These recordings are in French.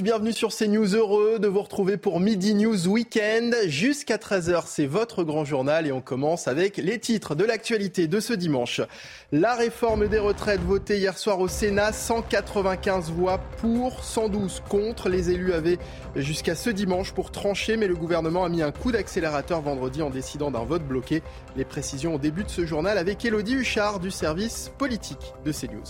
Bienvenue sur CNews, heureux de vous retrouver pour Midi News Weekend. Jusqu'à 13h, c'est votre grand journal et on commence avec les titres de l'actualité de ce dimanche. La réforme des retraites votée hier soir au Sénat, 195 voix pour, 112 contre. Les élus avaient jusqu'à ce dimanche pour trancher, mais le gouvernement a mis un coup d'accélérateur vendredi en décidant d'un vote bloqué. Les précisions au début de ce journal avec Elodie Huchard du service politique de CNews.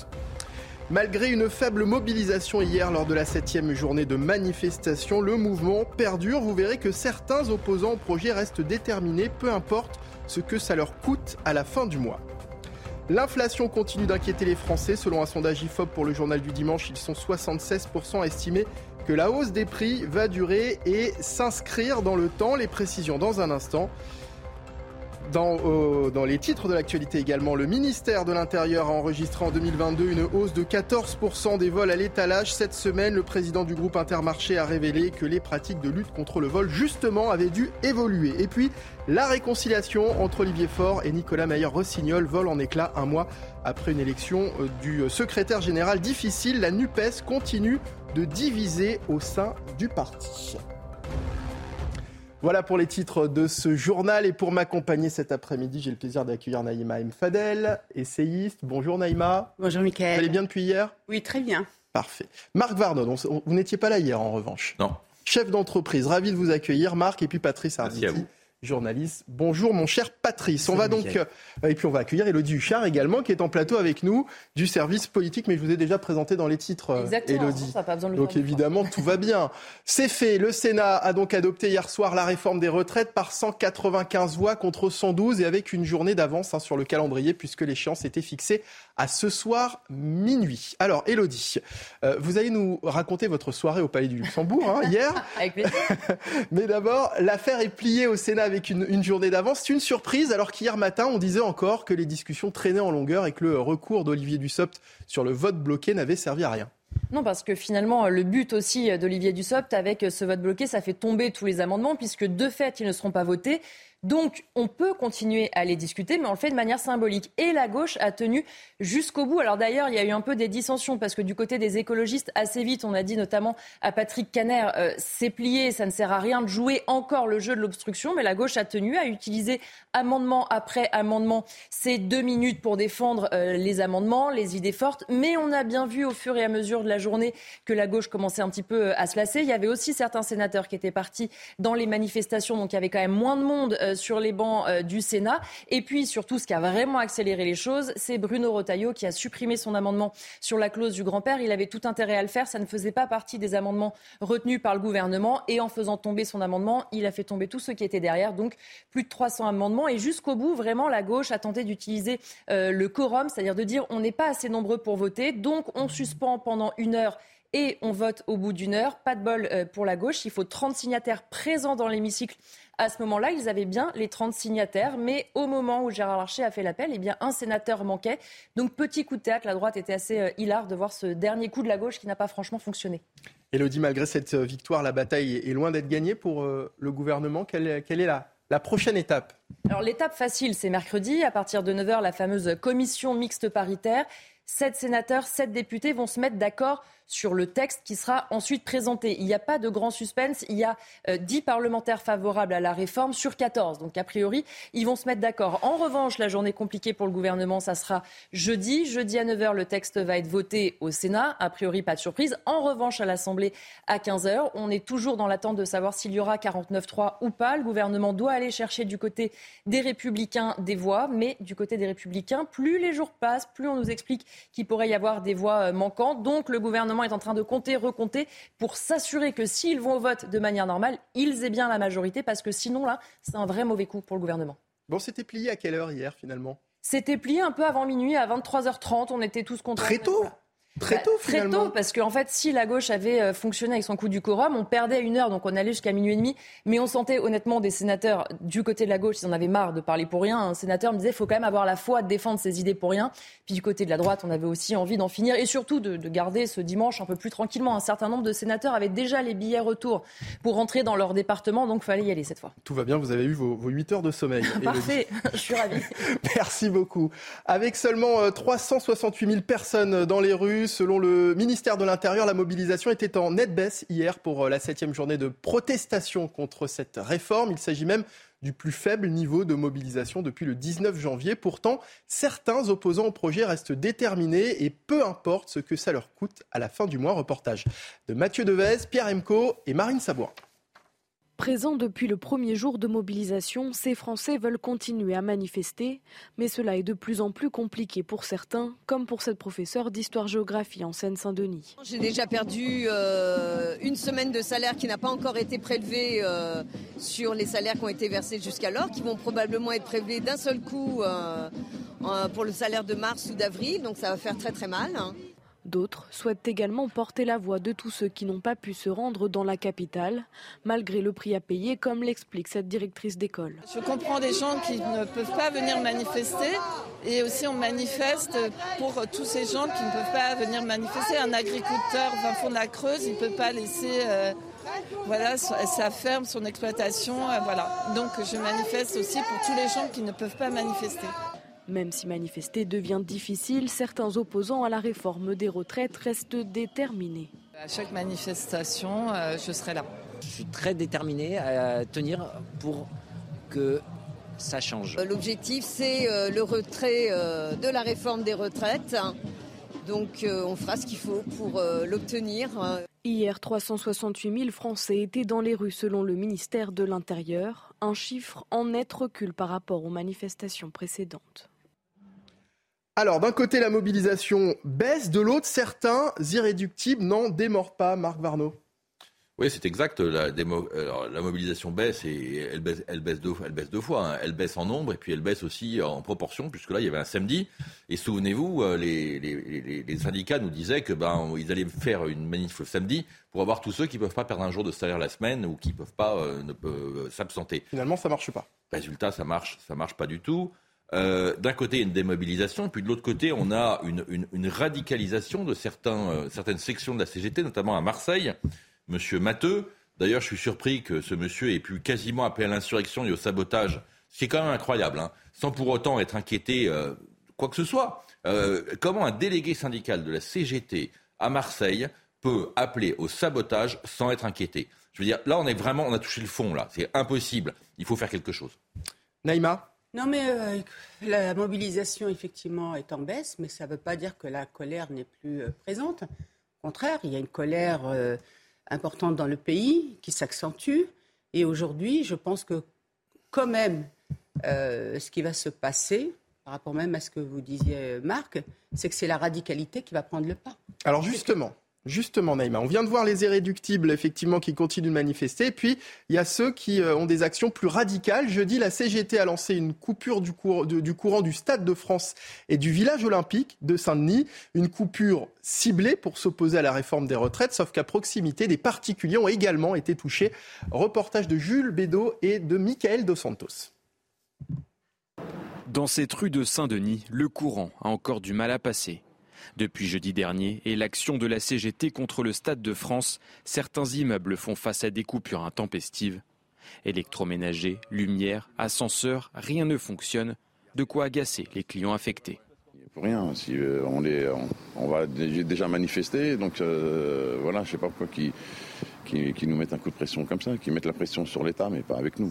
Malgré une faible mobilisation hier lors de la septième journée de manifestation, le mouvement perdure. Vous verrez que certains opposants au projet restent déterminés, peu importe ce que ça leur coûte à la fin du mois. L'inflation continue d'inquiéter les Français. Selon un sondage IFOP pour le journal du dimanche, ils sont 76% à estimer que la hausse des prix va durer et s'inscrire dans le temps. Les précisions dans un instant. Dans, les titres de l'actualité également, le ministère de l'Intérieur a enregistré en 2022 une hausse de 14% des vols à l'étalage. Cette semaine, le président du groupe Intermarché a révélé que les pratiques de lutte contre le vol, justement, avaient dû évoluer. Et puis, la réconciliation entre Olivier Faure et Nicolas Maillard-Rossignol vole en éclats un mois après une élection du secrétaire général difficile. La NUPES continue de diviser au sein du parti. Voilà pour les titres de ce journal. Et pour m'accompagner cet après-midi, j'ai le plaisir d'accueillir Naïma M. Fadel, essayiste. Bonjour Naïma. Bonjour Mickaël. Vous allez bien depuis hier? Oui, très bien. Parfait. Marc Vardon, vous n'étiez pas là hier en revanche. Non. Chef d'entreprise, ravi de vous accueillir. Marc et puis Patrice Arditi. Merci à vous journaliste. Bonjour mon cher Patrice. On va donc euh, et puis on va accueillir Elodie Huchard également qui est en plateau avec nous du service politique mais je vous ai déjà présenté dans les titres euh, Exactement, Elodie. Ça, pas besoin de le donc évidemment tout va bien. C'est fait, le Sénat a donc adopté hier soir la réforme des retraites par 195 voix contre 112 et avec une journée d'avance hein, sur le calendrier puisque l'échéance était fixée à ce soir minuit. Alors Elodie, euh, vous allez nous raconter votre soirée au Palais du Luxembourg hein, hier. avec plaisir. mais d'abord, l'affaire est pliée au Sénat avec une, journée d'avance. C'est une surprise alors qu'hier matin, on disait encore que les discussions traînaient en longueur et que le recours d'Olivier Dussopt sur le vote bloqué n'avait servi à rien. Non, parce que finalement, le but aussi d'Olivier Dussopt avec ce vote bloqué, ça fait tomber tous les amendements, puisque de fait, ils ne seront pas votés. Donc, on peut continuer à les discuter, mais on le fait de manière symbolique. Et la gauche a tenu jusqu'au bout. Alors d'ailleurs, il y a eu un peu des dissensions, parce que du côté des écologistes, assez vite, on a dit notamment à Patrick Caner, euh, c'est plié, ça ne sert à rien de jouer encore le jeu de l'obstruction, mais la gauche a tenu à utiliser amendement après amendement ces deux minutes pour défendre euh, les amendements, les idées fortes. Mais on a bien vu au fur et à mesure de la journée que la gauche commençait un petit peu euh, à se lasser. Il y avait aussi certains sénateurs qui étaient partis dans les manifestations, donc il y avait quand même moins de monde sur les bancs du Sénat. Et puis surtout, ce qui a vraiment accéléré les choses, c'est Bruno Retailleau qui a supprimé son amendement sur la clause du grand-père. Il avait tout intérêt à le faire. Ça ne faisait pas partie des amendements retenus par le gouvernement. Et en faisant tomber son amendement, il a fait tomber tous ceux qui étaient derrière. Donc plus de 300 amendements. Et jusqu'au bout, vraiment, la gauche a tenté d'utiliser euh, le quorum, c'est-à-dire de dire on n'est pas assez nombreux pour voter. Donc on suspend pendant une heure et on vote au bout d'une heure. Pas de bol euh, pour la gauche. Il faut 30 signataires présents dans l'hémicycle à ce moment-là, ils avaient bien les 30 signataires, mais au moment où Gérard Larcher a fait l'appel, eh bien, un sénateur manquait. Donc, petit coup de théâtre, la droite était assez euh, hilar de voir ce dernier coup de la gauche qui n'a pas franchement fonctionné. Elodie, malgré cette victoire, la bataille est loin d'être gagnée pour euh, le gouvernement. Quelle, quelle est la, la prochaine étape? Alors, l'étape facile, c'est mercredi, à partir de 9h, la fameuse commission mixte paritaire. Sept sénateurs, sept députés vont se mettre d'accord sur le texte qui sera ensuite présenté. Il n'y a pas de grand suspense. Il y a euh, 10 parlementaires favorables à la réforme sur 14. Donc, a priori, ils vont se mettre d'accord. En revanche, la journée compliquée pour le gouvernement, ça sera jeudi. Jeudi à 9h, le texte va être voté au Sénat. A priori, pas de surprise. En revanche, à l'Assemblée, à 15h, on est toujours dans l'attente de savoir s'il y aura 49-3 ou pas. Le gouvernement doit aller chercher du côté des Républicains des voix. Mais du côté des Républicains, plus les jours passent, plus on nous explique qu'il pourrait y avoir des voix euh, manquantes. Donc, le gouvernement est en train de compter, recompter pour s'assurer que s'ils vont au vote de manière normale, ils aient bien la majorité parce que sinon, là, c'est un vrai mauvais coup pour le gouvernement. Bon, c'était plié à quelle heure hier finalement? C'était plié un peu avant minuit, à 23h30. On était tous contents. Très tôt Très tôt, bah, Très tôt, parce qu'en fait, si la gauche avait euh, fonctionné avec son coup du quorum, on perdait une heure, donc on allait jusqu'à minuit et demi. Mais on sentait honnêtement des sénateurs du côté de la gauche, ils en avaient marre de parler pour rien. Un sénateur me disait, il faut quand même avoir la foi de défendre ses idées pour rien. Puis du côté de la droite, on avait aussi envie d'en finir et surtout de, de, garder ce dimanche un peu plus tranquillement. Un certain nombre de sénateurs avaient déjà les billets retour pour rentrer dans leur département, donc il fallait y aller cette fois. Tout va bien, vous avez eu vos, vos 8 heures de sommeil. Parfait, je suis ravie. Merci beaucoup. Avec seulement 368 000 personnes dans les rues, Selon le ministère de l'Intérieur, la mobilisation était en nette baisse hier pour la septième journée de protestation contre cette réforme. Il s'agit même du plus faible niveau de mobilisation depuis le 19 janvier. Pourtant, certains opposants au projet restent déterminés et peu importe ce que ça leur coûte à la fin du mois. Reportage de Mathieu Devez, Pierre Emco et Marine Sabouin. Présents depuis le premier jour de mobilisation, ces Français veulent continuer à manifester, mais cela est de plus en plus compliqué pour certains, comme pour cette professeure d'histoire-géographie en Seine-Saint-Denis. J'ai déjà perdu euh, une semaine de salaire qui n'a pas encore été prélevé euh, sur les salaires qui ont été versés jusqu'alors, qui vont probablement être prélevés d'un seul coup euh, pour le salaire de mars ou d'avril, donc ça va faire très très mal. Hein. D'autres souhaitent également porter la voix de tous ceux qui n'ont pas pu se rendre dans la capitale, malgré le prix à payer, comme l'explique cette directrice d'école. Je comprends des gens qui ne peuvent pas venir manifester et aussi on manifeste pour tous ces gens qui ne peuvent pas venir manifester. Un agriculteur va fond de la Creuse, il ne peut pas laisser euh, voilà, sa ferme, son exploitation. Euh, voilà. Donc je manifeste aussi pour tous les gens qui ne peuvent pas manifester. Même si manifester devient difficile, certains opposants à la réforme des retraites restent déterminés. À chaque manifestation, euh, je serai là. Je suis très déterminé à tenir pour que ça change. Euh, l'objectif, c'est euh, le retrait de la réforme des retraites. Donc on fera ce qu'il faut pour l'obtenir. Hier, 368 000 Français étaient dans les rues selon le ministère de l'Intérieur, un chiffre en net recul par rapport aux manifestations précédentes. Alors, d'un côté, la mobilisation baisse, de l'autre, certains irréductibles n'en démordent pas, Marc Varnaud. Oui, c'est exact. La, la, mobilisation baisse et elle baisse, elle baisse, deux, elle baisse deux fois. Hein. Elle baisse en nombre et puis elle baisse aussi en proportion, puisque là, il y avait un samedi. Et souvenez-vous, euh, les, les, les, syndicats nous disaient que ben ils allaient faire une manif le samedi pour avoir tous ceux qui ne peuvent pas perdre un jour de salaire la semaine ou qui ne peuvent pas euh, ne peuvent s'absenter. Finalement, ça marche pas. Résultat, ça marche, ça marche pas du tout. Euh, d'un côté, une démobilisation, puis de l'autre côté, on a une, radicalisation de euh, certaines sections de la CGT, notamment à Marseille. Monsieur Matteux, d'ailleurs, je suis surpris que ce monsieur ait pu quasiment appeler à l'insurrection et au sabotage, ce qui est quand même incroyable, hein, sans pour autant être inquiété euh, quoi que ce soit. comment un délégué syndical de la CGT à Marseille peut appeler au sabotage sans être inquiété? Je veux dire, là, on est vraiment, on a touché le fond, là. C'est impossible. Il faut faire quelque chose. Naïma? Non, mais euh, la mobilisation, effectivement, est en baisse, mais ça ne veut pas dire que la colère n'est plus euh, présente. Au contraire, il y a une colère euh, importante dans le pays qui s'accentue. Et aujourd'hui, je pense que, quand même, ce qui va se passer, par rapport même à ce que vous disiez, Marc, c'est que c'est la radicalité qui va prendre le pas. Alors, justement. Justement, Naïma, on vient de voir les irréductibles, effectivement, qui continuent de manifester. puis, il y a ceux qui euh, ont des actions plus radicales. Jeudi, la CGT a lancé une coupure du, courant du Stade de France et du village olympique de Saint-Denis. Une coupure ciblée pour s'opposer à la réforme des retraites, sauf qu'à proximité, des particuliers ont également été touchés. Reportage de Jules Bédot et de Michael Dos Santos. Dans cette rue de Saint-Denis, le courant a encore du mal à passer. Depuis jeudi dernier et l'action de la CGT contre le Stade de France, certains immeubles font face à des coupures intempestives. Électroménager, lumière, ascenseur, rien ne fonctionne, de quoi agacer les clients affectés. Pour rien, si euh, on, est, on, va déjà manifester, donc euh, voilà, je sais pas pourquoi qui, qui, nous mettent un coup de pression comme ça, qui mettent la pression sur l'État, mais pas avec nous.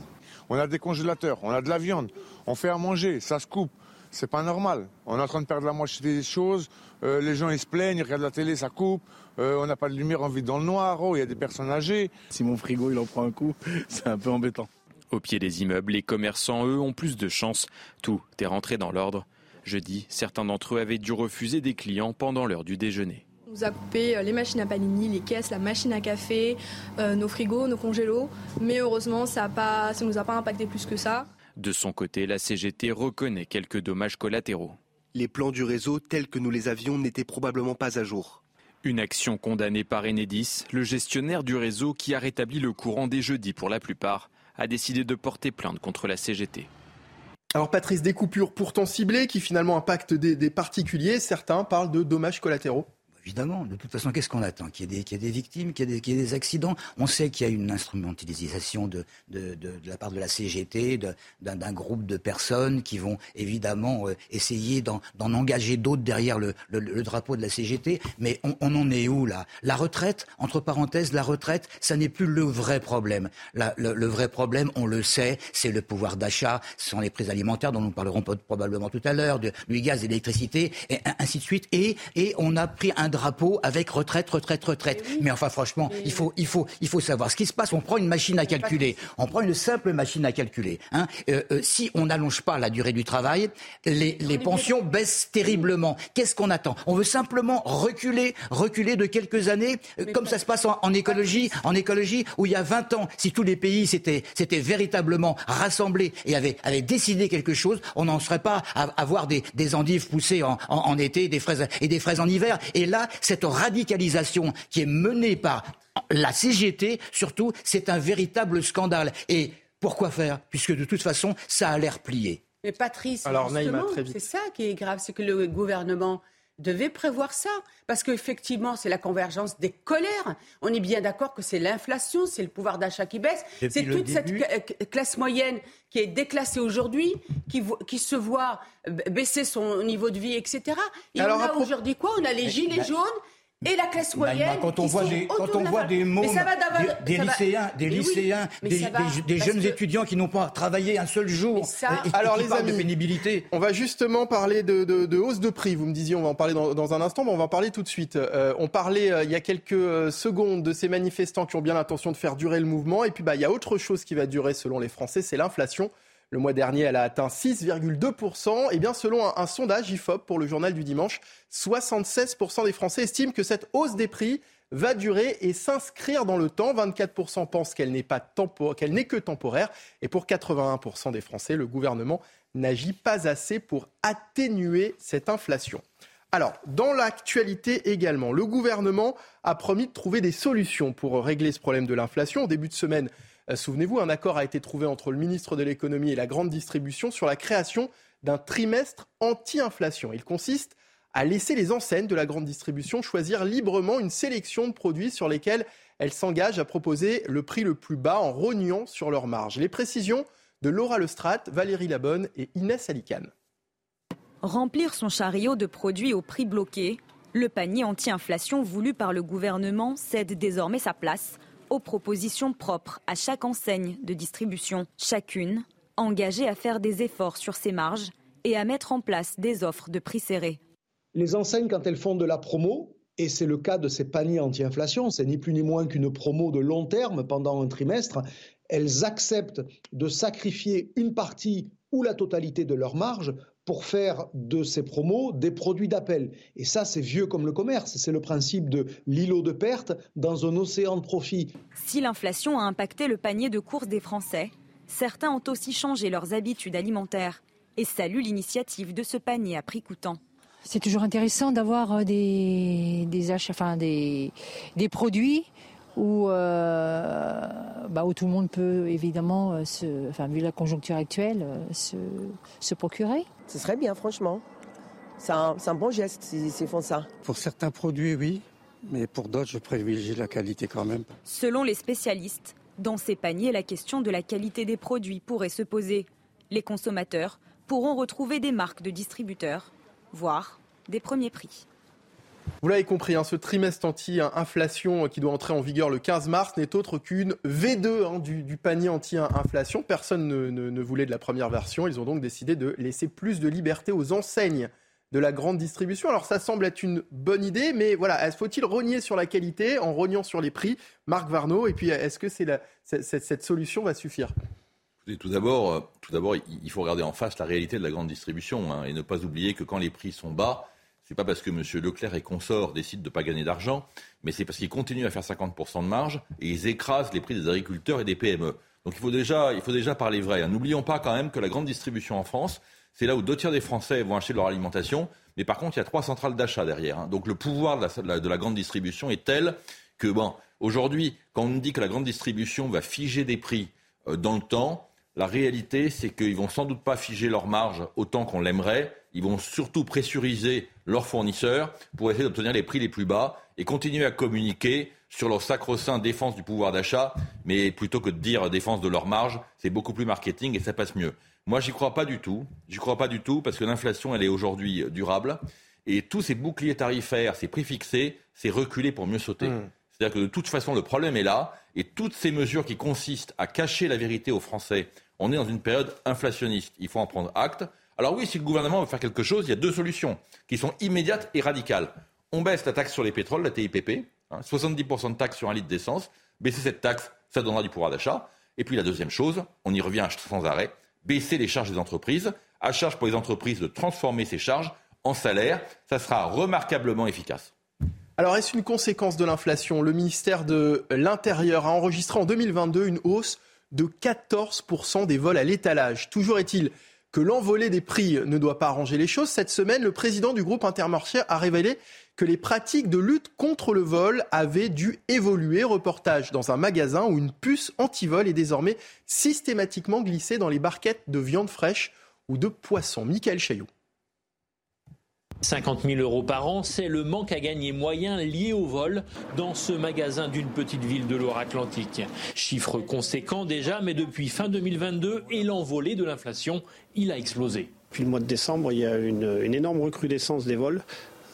On a des congélateurs, on a de la viande, on fait à manger, ça se coupe c'est pas normal. On est en train de perdre la moitié des choses. Euh, les gens ils se plaignent, ils regardent la télé, ça coupe. Euh, on n'a pas de lumière, on vit dans le noir. Oh, il y a des personnes âgées. Si mon frigo il en prend un coup, c'est un peu embêtant. Au pied des immeubles, les commerçants, eux, ont plus de chance. Tout est rentré dans l'ordre. Jeudi, certains d'entre eux avaient dû refuser des clients pendant l'heure du déjeuner. On nous a coupé euh, les machines à panini, les caisses, la machine à café, nos frigos, nos congélos. Mais heureusement, ça ne nous a pas impacté plus que ça. De son côté, la CGT reconnaît quelques dommages collatéraux. Les plans du réseau tels que nous les avions n'étaient probablement pas à jour. Une action condamnée par Enedis, le gestionnaire du réseau qui a rétabli le courant des jeudis pour la plupart, a décidé de porter plainte contre la CGT. Alors Patrice, des coupures pourtant ciblées qui finalement impactent des, particuliers, certains parlent de dommages collatéraux. Évidemment, de toute façon, qu'est-ce qu'on attend Qu'il y, ait des victimes, qu'il y, ait des accidents. On sait qu'il y a une instrumentalisation de, la part de la CGT, d'un groupe de personnes qui vont évidemment euh, essayer d'en engager d'autres derrière le, drapeau de la CGT. Mais on, en est où là? La retraite, entre parenthèses, la retraite, ça n'est plus le vrai problème. le, vrai problème, on le sait, c'est le pouvoir d'achat, ce sont les prises alimentaires dont nous parlerons probablement tout à l'heure, du gaz, de l'électricité, et ainsi de suite. Et, et on a pris un drapeau avec retraite, retraite, retraite. Mais, enfin, franchement, il, faut, il, faut, il faut savoir ce qui se passe. On prend une machine à calculer. On prend une simple machine à calculer. Hein. Euh, euh, si on n'allonge pas la durée du travail, les, les pensions baissent terriblement. Qu'est-ce qu'on attend? On veut simplement reculer, reculer de quelques années, euh, comme ça se passe en, écologie, en écologie, où il y a 20 ans, si tous les pays s'étaient véritablement rassemblés et avaient, avaient décidé quelque chose, on n'en serait pas à avoir des, des endives poussées en, en, en été, des fraises et des fraises en hiver. Et là, cette radicalisation qui est menée par la CGT, surtout, c'est un véritable scandale. Et pourquoi faire Puisque de toute façon, ça a l'air plié. Mais Patrice, c'est ça qui est grave, c'est que le gouvernement devait prévoir ça. Parce qu'effectivement, c'est la convergence des colères. On est bien d'accord que c'est l'inflation, c'est le pouvoir d'achat qui baisse. C'est toute cette classe moyenne qui est déclassée aujourd'hui, qui, qui, se voit baisser son niveau de vie, etc. Et Alors, on a aujourd'hui quoi? On a les gilets jaunes et la classe moyenne. quand on voit des, quand on voit des mômes, des, lycéens, des lycéens, des, jeunes étudiants qui n'ont pas travaillé un seul jour. alors les amis, de pénibilité. On va justement parler de, hausse de prix. Vous me disiez, on va en parler dans, un instant, mais on va en parler tout de suite. Euh, on parlait euh, il y a quelques euh, secondes de ces manifestants qui ont bien l'intention de faire durer le mouvement, et puis bah il y a autre chose qui va durer selon les Français, c'est l'inflation. Le mois dernier, elle a atteint 6,2%. Et bien, selon un, sondage IFOP pour le journal du dimanche, 76% des Français estiment que cette hausse des prix va durer et s'inscrire dans le temps. 24% pensent qu'elle n'est pas qu'elle n'est que temporaire. Et pour 81% des Français, le gouvernement n'agit pas assez pour atténuer cette inflation. Alors, dans l'actualité également, le gouvernement a promis de trouver des solutions pour régler ce problème de l'inflation. Au début de semaine, souvenez-vous, un accord a été trouvé entre le ministre de l'économie et la grande distribution sur la création d'un trimestre anti-inflation. Il consiste à laisser les enseignes de la grande distribution choisir librement une sélection de produits sur lesquels elles s'engagent à proposer le prix le plus bas en rognant sur leur marge. Les précisions de Laura Lestrade, Valérie Labonne et Inès Alicane. Remplir son chariot de produits au prix bloqué, le panier anti-inflation voulu par le gouvernement cède désormais sa place aux propositions propres à chaque enseigne de distribution, chacune engagée à faire des efforts sur ses marges et à mettre en place des offres de prix serrés. Les enseignes, quand elles font de la promo, et c'est le cas de ces paniers anti-inflation, c'est ni plus ni moins qu'une promo de long terme pendant un trimestre, elles acceptent de sacrifier une partie ou la totalité de leur marge pour faire de ces promos des produits d'appel. Et ça, c'est vieux comme le commerce. C'est le principe de l'îlot de perte dans un océan de profit. Si l'inflation a impacté le panier de courses des Français, certains ont aussi changé leurs habitudes alimentaires et saluent l'initiative de ce panier à prix coûtant. C'est toujours intéressant d'avoir euh, des, des, achats, enfin des, des produits où, euh, bah, où tout le monde peut évidemment, euh, se, enfin, vu la conjoncture actuelle, se, se procurer. Ce serait bien, franchement. C'est un, un, bon geste s'ils font ça. Pour certains produits, oui, mais pour d'autres, je privilégie la qualité quand même. Selon les spécialistes, dans ces paniers, la question de la qualité des produits pourrait se poser. Les consommateurs pourront retrouver des marques de distributeurs, voire des premiers prix. Vous l'avez compris, hein, ce trimestre anti-inflation qui doit entrer en vigueur le 15 mars n'est autre qu'une V2 hein, du, panier anti-inflation. Personne ne, voulait de la première version. Ils ont donc décidé de laisser plus de liberté aux enseignes de la grande distribution. Alors ça semble être une bonne idée, mais voilà, faut-il rogner sur la qualité en rognant sur les prix? Marc Varno, et puis est-ce que cette, solution va suffire? Tout d'abord, euh, tout d'abord, il faut regarder en face la réalité de la grande distribution hein, et ne pas oublier que quand les prix sont bas, n'est pas parce que M. Leclerc et consorts décident de ne pas gagner d'argent, mais c'est parce qu'ils continuent à faire 50% de marge et ils écrasent les prix des agriculteurs et des PME. Donc il faut déjà, parler vrai. Hein. N'oublions pas quand même que la grande distribution en France, c'est là où deux tiers des Français vont acheter leur alimentation, mais par contre il y a trois centrales d'achat derrière. Hein. Donc le pouvoir de la, de la, grande distribution est tel que, bon, aujourd'hui, quand on dit que la grande distribution va figer des prix euh, dans le temps, la réalité, c'est qu'ils vont sans doute pas figer leur marge autant qu'on l'aimerait, ils vont surtout pressuriser leurs fournisseurs pour essayer d'obtenir les prix les plus bas et continuer à communiquer sur leur sacro-saint défense du pouvoir d'achat, mais plutôt que de dire défense de leur marge, c'est beaucoup plus marketing et ça passe mieux. Moi, j'y crois pas du tout. J'y crois pas du tout parce que l'inflation, elle est aujourd'hui durable et tous ces boucliers tarifaires, ces prix fixés, c'est reculer pour mieux sauter. Mmh. C'est-à-dire que de toute façon, le problème est là et toutes ces mesures qui consistent à cacher la vérité aux Français, on est dans une période inflationniste. Il faut en prendre acte. Alors oui, si le gouvernement veut faire quelque chose, il y a deux solutions qui sont immédiates et radicales. On baisse la taxe sur les pétroles, la TIPP, 70% hein, de taxe sur un litre d'essence. Baisser cette taxe, ça donnera du pouvoir d'achat. Et puis la deuxième chose, on y revient sans arrêt, baisser les charges des entreprises. À charge pour les entreprises de transformer ces charges en salaire. Ça sera remarquablement efficace. Alors, est-ce une conséquence de l'inflation? Le ministère de l'Intérieur a enregistré en 2022 une hausse de 14% des vols à l'étalage. Toujours est-il que l'envolée des prix ne doit pas arranger les choses. Cette semaine, le président du groupe Intermarché a révélé que les pratiques de lutte contre le vol avaient dû évoluer. Reportage dans un magasin où une puce anti-vol est désormais systématiquement glissée dans les barquettes de viande fraîche ou de poisson. Michael Chaillot. 50 000 euros par an, c'est le manque à gagner moyen lié au vol dans ce magasin d'une petite ville de Loire-Atlantique. Chiffre conséquent déjà, mais depuis fin 2022 et l'envolée de l'inflation, il a explosé. Depuis le mois de décembre, il y a une, une énorme recrudescence des vols.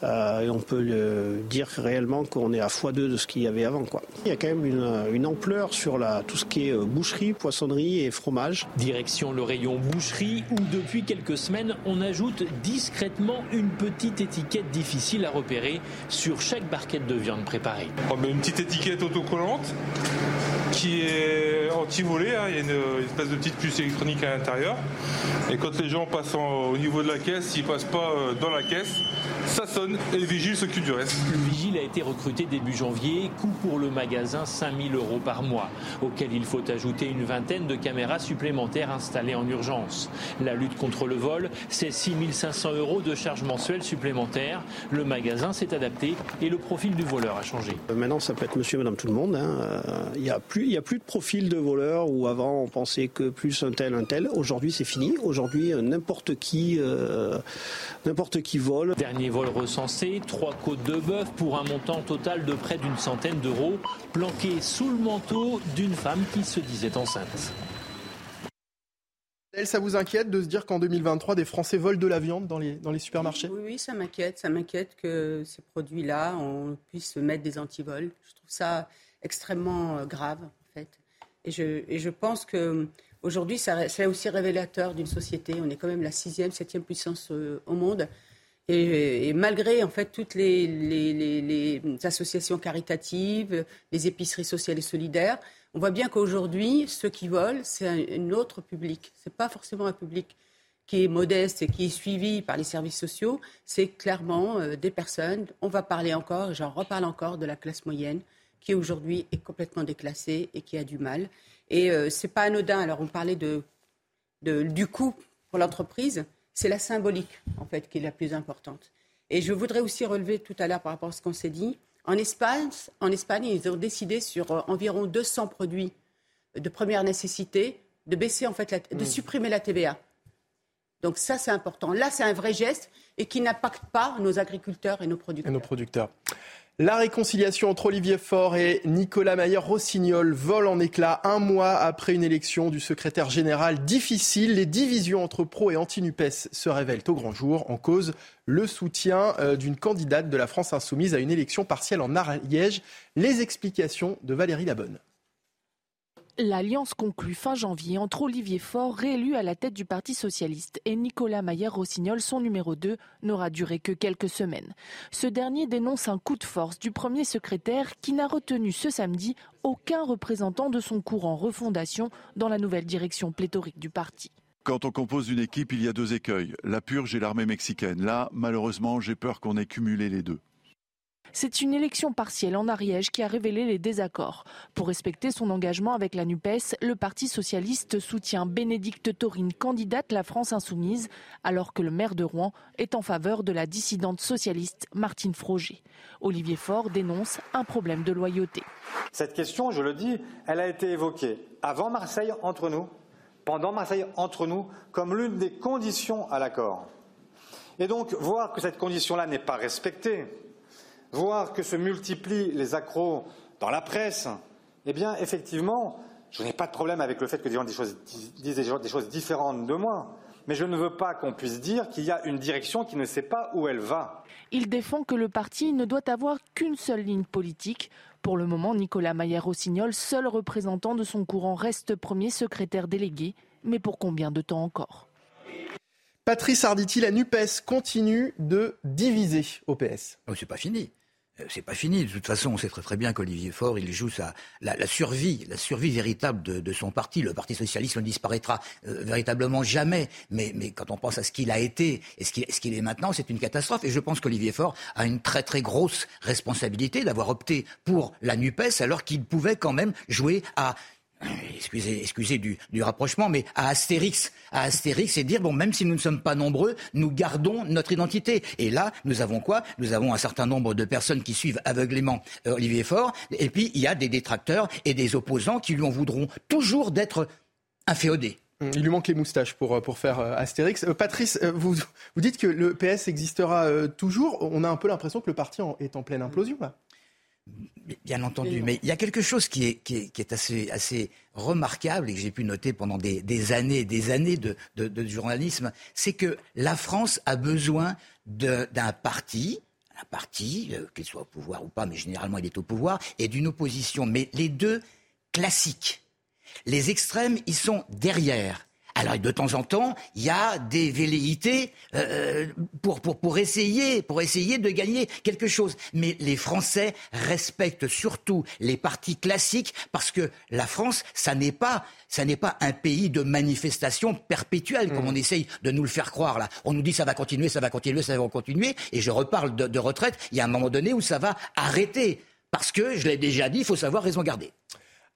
Euh, et on peut le dire réellement qu'on est à x2 de ce qu'il y avait avant. Quoi. Il y a quand même une, ampleur sur la, tout ce qui est euh, boucherie, poissonnerie et fromage. Direction le rayon boucherie où depuis quelques semaines on ajoute discrètement une petite étiquette difficile à repérer sur chaque barquette de viande préparée. Oh, une petite étiquette autocollante qui est anti-volée. Hein. Il y a une, espèce de petite puce électronique à l'intérieur. Et quand les gens passent au niveau de la caisse, s'ils passent pas euh, dans la caisse, ça sonne et le vigile s'occupe du reste. Le vigile a été recruté début janvier, coût pour le magasin 5000 euros par mois, auquel il faut ajouter une vingtaine de caméras supplémentaires installées en urgence. La lutte contre le vol, c'est 6500 euros de charges mensuelles supplémentaires. Le magasin s'est adapté et le profil du voleur a changé. Euh, maintenant, ça peut être monsieur, madame, tout le monde. Hein. Euh, il n'y a, plus, a plus de profil de voleur où avant on pensait que plus un tel, un tel. Aujourd'hui, c'est fini. Aujourd'hui, euh, n'importe qui, n'importe qui vole. Dernier vol recensé, trois côtes de bœuf pour un montant total de près d'une centaine d'euros, planqués sous le manteau d'une femme qui se disait enceinte. Ça vous inquiète de se dire qu'en 2023, des Français volent de la viande dans les, dans les supermarchés? Oui, oui, ça m'inquiète. Ça m'inquiète que ces produits-là, on puisse mettre des antivols. Je trouve ça extrêmement euh, grave. Et je, et pense que aujourd'hui, c'est aussi révélateur d'une société. On est quand même la sixième, septième puissance euh, au monde. Et, malgré en fait toutes les, les, associations caritatives, les épiceries sociales et solidaires, on voit bien qu'aujourd'hui, ceux qui volent, c'est un, autre public. Ce n'est pas forcément un public qui est modeste et qui est suivi par les services sociaux. C'est clairement euh, des personnes, on va parler encore, j'en reparle encore, de la classe moyenne, qui aujourd'hui est complètement déclassée et qui a du mal. Et euh, ce n'est pas anodin. Alors on parlait de, de du coût pour l'entreprise c'est la symbolique, en fait, qui est la plus importante. Et je voudrais aussi relever tout à l'heure par rapport à ce qu'on s'est dit. En Espagne, en Espagne, ils ont décidé sur euh, environ 200 produits de première nécessité de baisser, en fait, de mmh. supprimer la TVA. Donc ça, c'est important. Là, c'est un vrai geste et qui n'impacte pas nos agriculteurs et nos producteurs. Et nos producteurs. La réconciliation entre Olivier Faure et Nicolas Mayer-Rossignol vole en éclats un mois après une élection du secrétaire général difficile. Les divisions entre pro et anti-NUPES se révèlent au grand jour. En cause, le soutien euh, d'une candidate de la France insoumise à une élection partielle en Ariège. Les explications de Valérie Labonne. L'alliance conclue fin janvier entre Olivier Faure, réélu à la tête du Parti socialiste, et Nicolas Mayer-Rossignol, son numéro 2, n'aura duré que quelques semaines. Ce dernier dénonce un coup de force du premier secrétaire qui n'a retenu ce samedi aucun représentant de son courant refondation dans la nouvelle direction pléthorique du parti. Quand on compose une équipe, il y a deux écueils, la purge et l'armée mexicaine. Là, malheureusement, j'ai peur qu'on ait cumulé les deux. C'est une élection partielle en Ariège qui a révélé les désaccords. Pour respecter son engagement avec la NUPES, le Parti socialiste soutient Bénédicte Taurine, candidate La France Insoumise, alors que le maire de Rouen est en faveur de la dissidente socialiste Martine Froger. Olivier Faure dénonce un problème de loyauté. Cette question, je le dis, elle a été évoquée avant Marseille entre nous, pendant Marseille entre nous, comme l'une des conditions à l'accord. Et donc, voir que cette condition-là n'est pas respectée, voir que se multiplient les accros dans la presse, eh bien, effectivement, je n'ai pas de problème avec le fait que des gens disent des choses différentes de moi, mais je ne veux pas qu'on puisse dire qu'il y a une direction qui ne sait pas où elle va. Il défend que le parti ne doit avoir qu'une seule ligne politique. Pour le moment, Nicolas Maillard-Rossignol, seul représentant de son courant, reste premier secrétaire délégué. Mais pour combien de temps encore? Patrice Arditi, la NUPES continue de diviser au PS. Oh, c'est pas fini. Euh, c'est pas fini. De toute façon, on sait très très bien qu'Olivier Faure, il joue sa, la, survie, la survie véritable de, son parti. Le Parti socialiste ne disparaîtra euh, véritablement jamais. Mais, mais quand on pense à ce qu'il a été et ce qu'il est maintenant, c'est une catastrophe. Et je pense qu'Olivier Faure a une très très grosse responsabilité d'avoir opté pour la NUPES alors qu'il pouvait quand même jouer à excusez, excusez du, rapprochement, mais à Astérix, à Astérix, et dire bon, même si nous ne sommes pas nombreux, nous gardons notre identité. Et là, nous avons quoi? Nous avons un certain nombre de personnes qui suivent aveuglément euh, Olivier Faure, et puis il y a des détracteurs et des opposants qui lui en voudront toujours d'être inféodés. Il lui manque les moustaches pour, euh, pour faire euh, Astérix. Patrice, vous, vous dites que le PS existera toujours. On a un peu l'impression que le parti est en pleine implosion là. Bien entendu, mais il y a quelque chose qui est, qui est, assez, assez, remarquable et que j'ai pu noter pendant des, des années et des années de, de, de journalisme, c'est que la France a besoin d'un parti, un parti, euh, qu'il soit au pouvoir ou pas, mais généralement il est au pouvoir, et d'une opposition, mais les deux classiques. Les extrêmes, ils sont derrière. Alors de temps en temps, il y a des velléités euh, pour, pour, pour, essayer, pour essayer de gagner quelque chose. Mais les Français respectent surtout les partis classiques parce que la France, ça n'est pas ça n'est pas un pays de manifestation perpétuelle, comme mmh. on essaye de nous le faire croire là. On nous dit ça va continuer, ça va continuer, ça va continuer, et je reparle de, de retraite, il y a un moment donné où ça va arrêter. Parce que, je l'ai déjà dit, il faut savoir raison garder.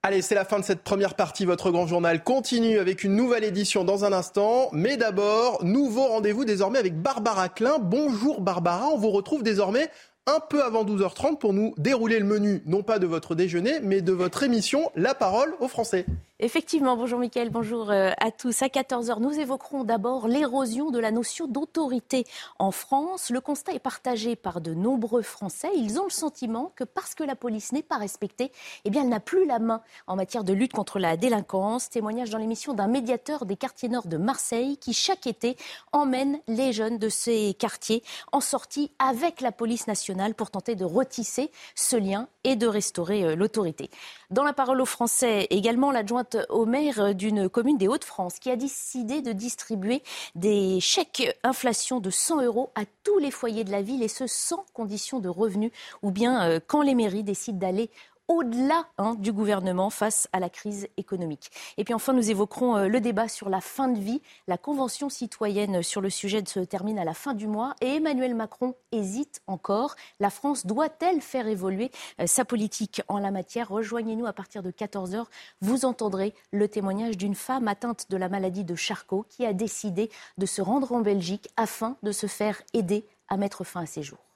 Allez, c'est la fin de cette première partie. Votre grand journal continue avec une nouvelle édition dans un instant. Mais d'abord, nouveau rendez-vous désormais avec Barbara Klein. Bonjour Barbara, on vous retrouve désormais un peu avant 12h30 pour nous dérouler le menu, non pas de votre déjeuner, mais de votre émission La parole aux Français. Effectivement, bonjour Mickaël, bonjour euh, à tous. À 14h, nous évoquerons d'abord l'érosion de la notion d'autorité en France. Le constat est partagé par de nombreux Français. Ils ont le sentiment que parce que la police n'est pas respectée, eh bien, elle n'a plus la main en matière de lutte contre la délinquance. Témoignage dans l'émission d'un médiateur des quartiers nord de Marseille qui, chaque été, emmène les jeunes de ces quartiers en sortie avec la police nationale pour tenter de retisser ce lien et de restaurer euh, l'autorité. Dans la parole aux Français, également l'adjointe au maire d'une commune des Hauts-de-France qui a décidé de distribuer des chèques inflation de 100 euros à tous les foyers de la ville et ce sans condition de revenus ou bien euh, quand les mairies décident d'aller au-delà hein, du gouvernement face à la crise économique. Et puis enfin, nous évoquerons euh, le débat sur la fin de vie. La convention citoyenne sur le sujet se termine à la fin du mois et Emmanuel Macron hésite encore. La France doit-elle faire évoluer euh, sa politique en la matière? Rejoignez-nous à partir de 14h. Vous entendrez le témoignage d'une femme atteinte de la maladie de Charcot qui a décidé de se rendre en Belgique afin de se faire aider à mettre fin à ses jours.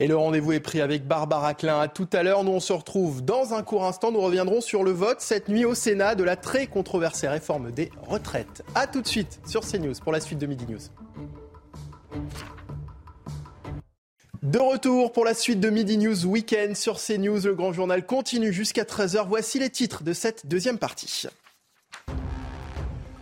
Et le rendez-vous est pris avec Barbara Klein. À tout à l'heure, nous on se retrouve dans un court instant. Nous reviendrons sur le vote cette nuit au Sénat de la très controversée réforme des retraites. A tout de suite sur CNews pour la suite de Midi News. De retour pour la suite de Midi News Weekend sur CNews. Le grand journal continue jusqu'à 13h. Voici les titres de cette deuxième partie.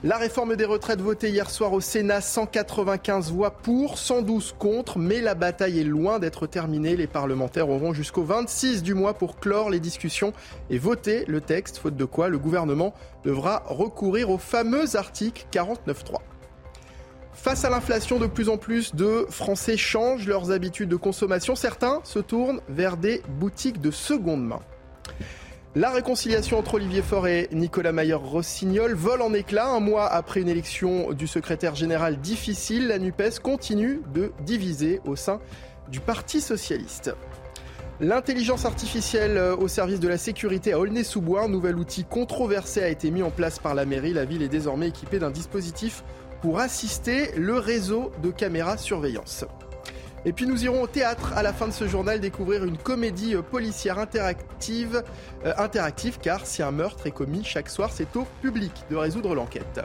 La réforme des retraites votée hier soir au Sénat, 195 voix pour, 112 contre, mais la bataille est loin d'être terminée. Les parlementaires auront jusqu'au 26 du mois pour clore les discussions et voter le texte, faute de quoi le gouvernement devra recourir au fameux article 49.3. Face à l'inflation, de plus en plus de Français changent leurs habitudes de consommation. Certains se tournent vers des boutiques de seconde main. La réconciliation entre Olivier Faure et Nicolas Mayer-Rossignol vole en éclats. Un mois après une élection du secrétaire général difficile, la NUPES continue de diviser au sein du Parti socialiste. L'intelligence artificielle au service de la sécurité à Aulnay-sous-Bois, un nouvel outil controversé a été mis en place par la mairie. La ville est désormais équipée d'un dispositif pour assister le réseau de caméras surveillance. Et puis nous irons au théâtre à la fin de ce journal découvrir une comédie euh, policière interactive, euh, interactive car si un meurtre est commis chaque soir, c'est au public de résoudre l'enquête.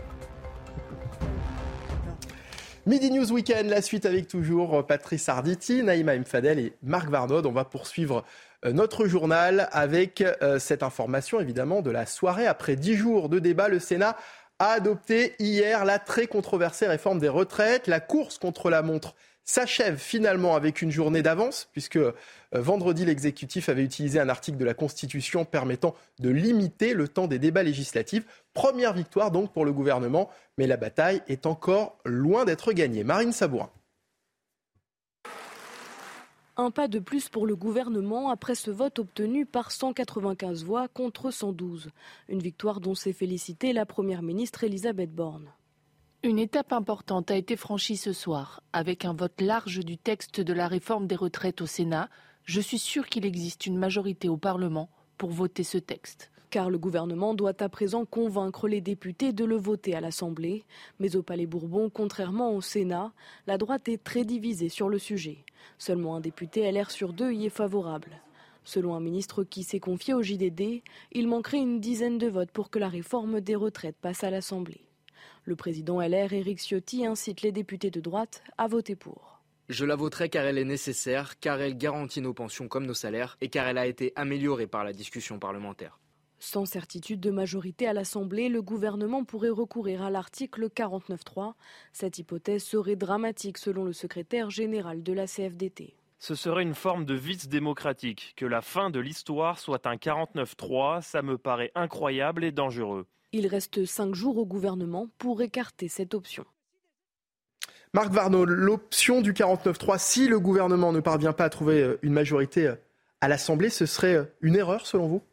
Midi News Weekend, la suite avec toujours Patrice Arditi, Naïma Mfadel et Marc Varnaud. On va poursuivre euh, notre journal avec euh, cette information évidemment de la soirée. Après dix jours de débat, le Sénat a adopté hier la très controversée réforme des retraites. La course contre la montre s'achève finalement avec une journée d'avance, puisque euh, vendredi, l'exécutif avait utilisé un article de la Constitution permettant de limiter le temps des débats législatifs. Première victoire donc pour le gouvernement, mais la bataille est encore loin d'être gagnée. Marine Sabourin. Un pas de plus pour le gouvernement après ce vote obtenu par 195 voix contre 112. Une victoire dont s'est félicitée la Première ministre Elisabeth Borne. Une étape importante a été franchie ce soir. Avec un vote large du texte de la réforme des retraites au Sénat, je suis sûr qu'il existe une majorité au Parlement pour voter ce texte car le gouvernement doit à présent convaincre les députés de le voter à l'Assemblée. Mais au Palais Bourbon, contrairement au Sénat, la droite est très divisée sur le sujet. Seulement un député LR sur deux y est favorable. Selon un ministre qui s'est confié au JDD, il manquerait une dizaine de votes pour que la réforme des retraites passe à l'Assemblée. Le président LR, Éric Ciotti, incite les députés de droite à voter pour. Je la voterai car elle est nécessaire, car elle garantit nos pensions comme nos salaires et car elle a été améliorée par la discussion parlementaire. Sans certitude de majorité à l'Assemblée, le gouvernement pourrait recourir à l'article 49.3. Cette hypothèse serait dramatique selon le secrétaire général de la CFDT. Ce serait une forme de vice démocratique. Que la fin de l'histoire soit un 49.3, ça me paraît incroyable et dangereux. Il reste cinq jours au gouvernement pour écarter cette option. Marc Varnaud, l'option du 49.3, si le gouvernement ne parvient pas à trouver euh, une majorité euh, à l'Assemblée, ce serait euh, une erreur selon vous?